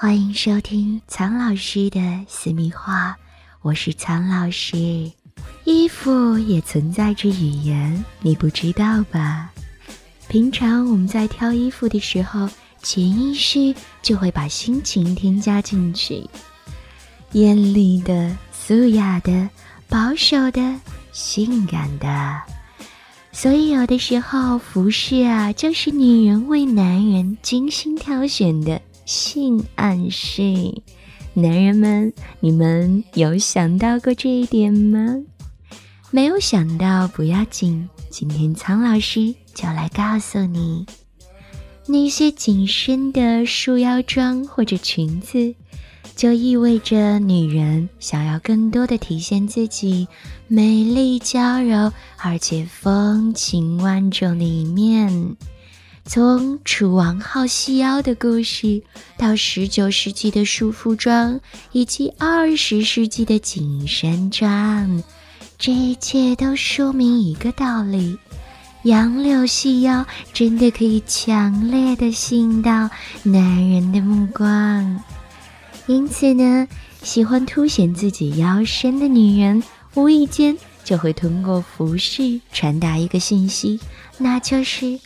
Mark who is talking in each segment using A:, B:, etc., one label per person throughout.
A: 欢迎收听苍老师的私密话，我是苍老师。衣服也存在着语言，你不知道吧？平常我们在挑衣服的时候，潜意识就会把心情添加进去，艳丽的、素雅的、保守的、性感的。所以有的时候，服饰啊，就是女人为男人精心挑选的。性暗示，男人们，你们有想到过这一点吗？没有想到不要紧，今天苍老师就来告诉你，那些紧身的束腰装或者裙子，就意味着女人想要更多的体现自己美丽娇柔而且风情万种的一面。从楚王好细腰的故事，到十九世纪的束缚装，以及二十世纪的紧身装，这一切都说明一个道理：杨柳细腰真的可以强烈的吸引到男人的目光。因此呢，喜欢凸显自己腰身的女人，无意间就会通过服饰传达一个信息，那就是。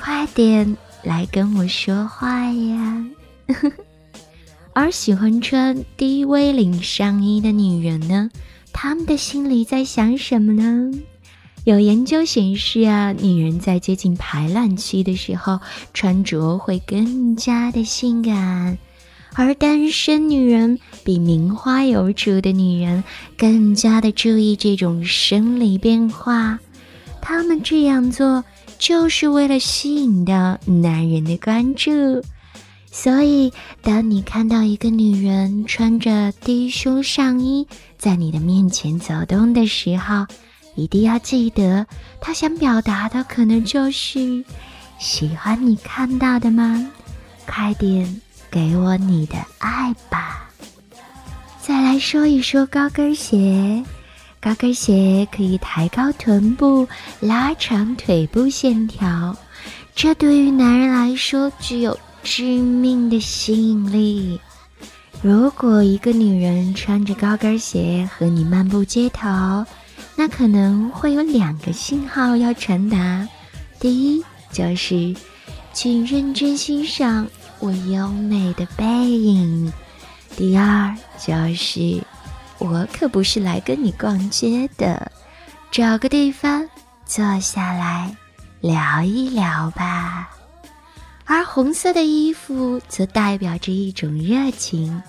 A: 快点来跟我说话呀！而喜欢穿低 V 领上衣的女人呢，她们的心里在想什么呢？有研究显示啊，女人在接近排卵期的时候，穿着会更加的性感；而单身女人比名花有主的女人更加的注意这种生理变化。她们这样做。就是为了吸引到男人的关注，所以当你看到一个女人穿着低胸上衣在你的面前走动的时候，一定要记得，她想表达的可能就是喜欢你看到的吗？快点给我你的爱吧！再来说一说高跟鞋。高跟鞋可以抬高臀部，拉长腿部线条，这对于男人来说具有致命的吸引力。如果一个女人穿着高跟鞋和你漫步街头，那可能会有两个信号要传达：第一，就是请认真欣赏我优美的背影；第二，就是。我可不是来跟你逛街的，找个地方坐下来聊一聊吧。而红色的衣服则代表着一种热情，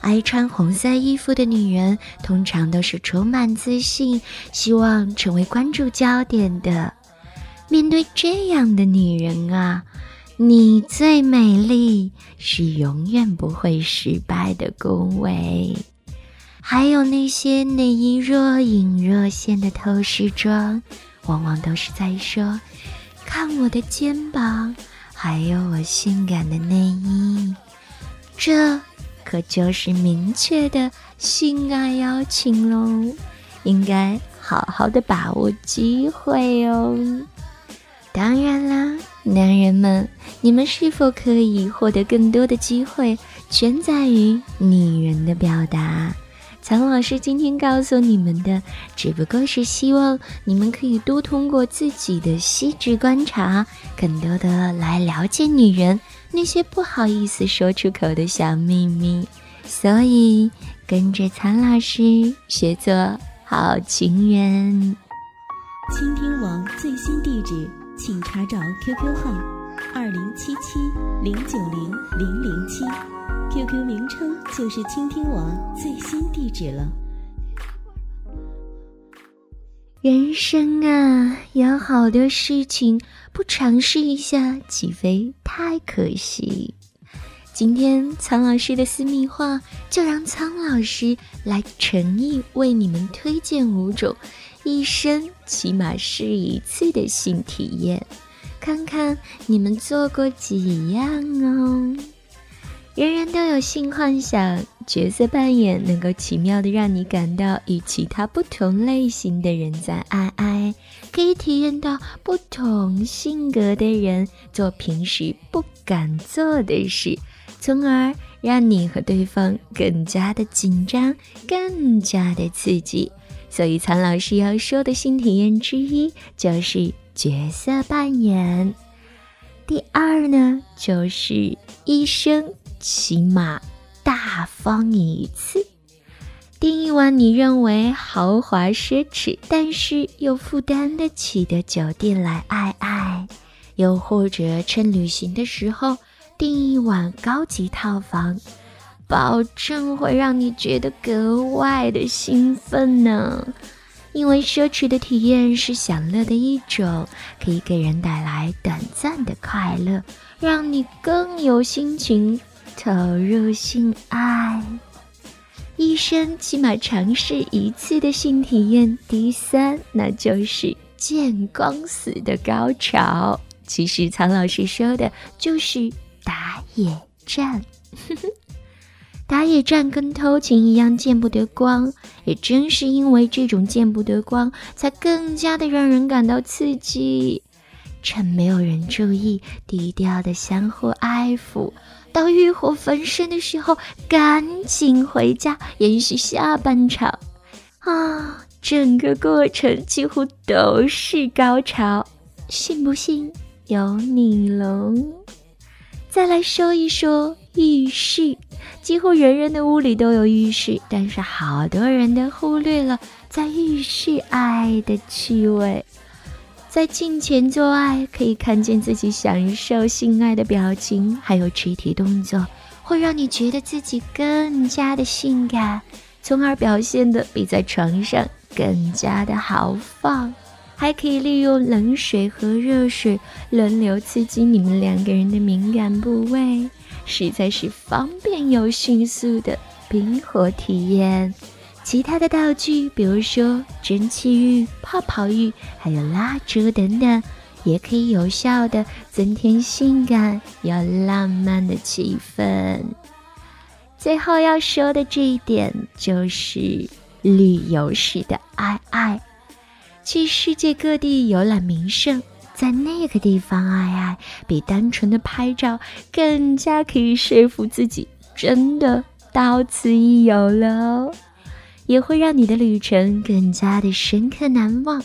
A: 爱穿红色衣服的女人通常都是充满自信，希望成为关注焦点的。面对这样的女人啊，你最美丽是永远不会失败的恭维。还有那些内衣若隐若现的透视装，往往都是在说：“看我的肩膀，还有我性感的内衣。”这可就是明确的性爱邀请喽，应该好好的把握机会哦。当然啦，男人们，你们是否可以获得更多的机会，全在于女人的表达。苍老师今天告诉你们的，只不过是希望你们可以多通过自己的细致观察，更多的来了解女人那些不好意思说出口的小秘密。所以，跟着苍老师学做好情人。
B: 倾听网最新地址，请查找 QQ 号：二零七七零九零零零七。QQ 名称就是倾听网最新地址了。
A: 人生啊，有好多事情不尝试一下，岂非太可惜？今天苍老师的私密话，就让苍老师来诚意为你们推荐五种一生起码试一次的性体验，看看你们做过几样哦。人人都有性幻想，角色扮演能够奇妙的让你感到与其他不同类型的人在爱爱，可以体验到不同性格的人做平时不敢做的事，从而让你和对方更加的紧张，更加的刺激。所以，苍老师要说的新体验之一就是角色扮演。第二呢，就是医生。起码大方一次，订一晚你认为豪华奢侈，但是又负担得起的酒店来爱爱，又或者趁旅行的时候订一晚高级套房，保证会让你觉得格外的兴奋呢。因为奢侈的体验是享乐的一种，可以给人带来短暂的快乐，让你更有心情。投入性爱，一生起码尝试一次的性体验。第三，那就是见光死的高潮。其实苍老师说的就是打野战。打野战跟偷情一样见不得光，也正是因为这种见不得光，才更加的让人感到刺激。趁没有人注意，低调的相互爱抚。到欲火焚身的时候，赶紧回家延续下半场啊！整个过程几乎都是高潮，信不信由你喽。再来说一说浴室，几乎人人的屋里都有浴室，但是好多人都忽略了在浴室爱的趣味。在镜前做爱，可以看见自己享受性爱的表情，还有肢体动作，会让你觉得自己更加的性感，从而表现的比在床上更加的豪放。还可以利用冷水和热水轮流刺激你们两个人的敏感部位，实在是方便又迅速的冰火体验。其他的道具，比如说蒸汽浴、泡泡浴，还有蜡烛等等，也可以有效的增添性感又浪漫的气氛。最后要说的这一点就是旅游时的爱爱，去世界各地游览名胜，在那个地方爱爱，比单纯的拍照更加可以说服自己真的到此一游了哦。也会让你的旅程更加的深刻难忘。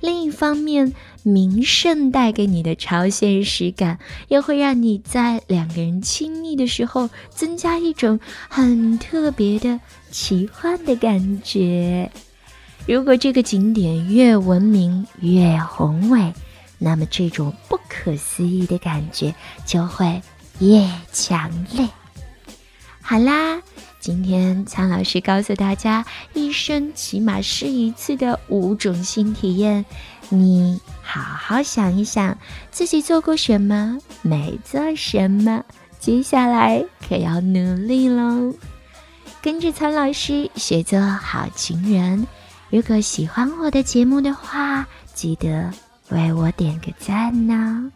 A: 另一方面，名胜带给你的超现实感，又会让你在两个人亲密的时候，增加一种很特别的奇幻的感觉。如果这个景点越文明越宏伟，那么这种不可思议的感觉就会越强烈。好啦。今天苍老师告诉大家，一生起码试一次的五种新体验，你好好想一想，自己做过什么，没做什么，接下来可要努力喽！跟着苍老师学做好情人。如果喜欢我的节目的话，记得为我点个赞呢。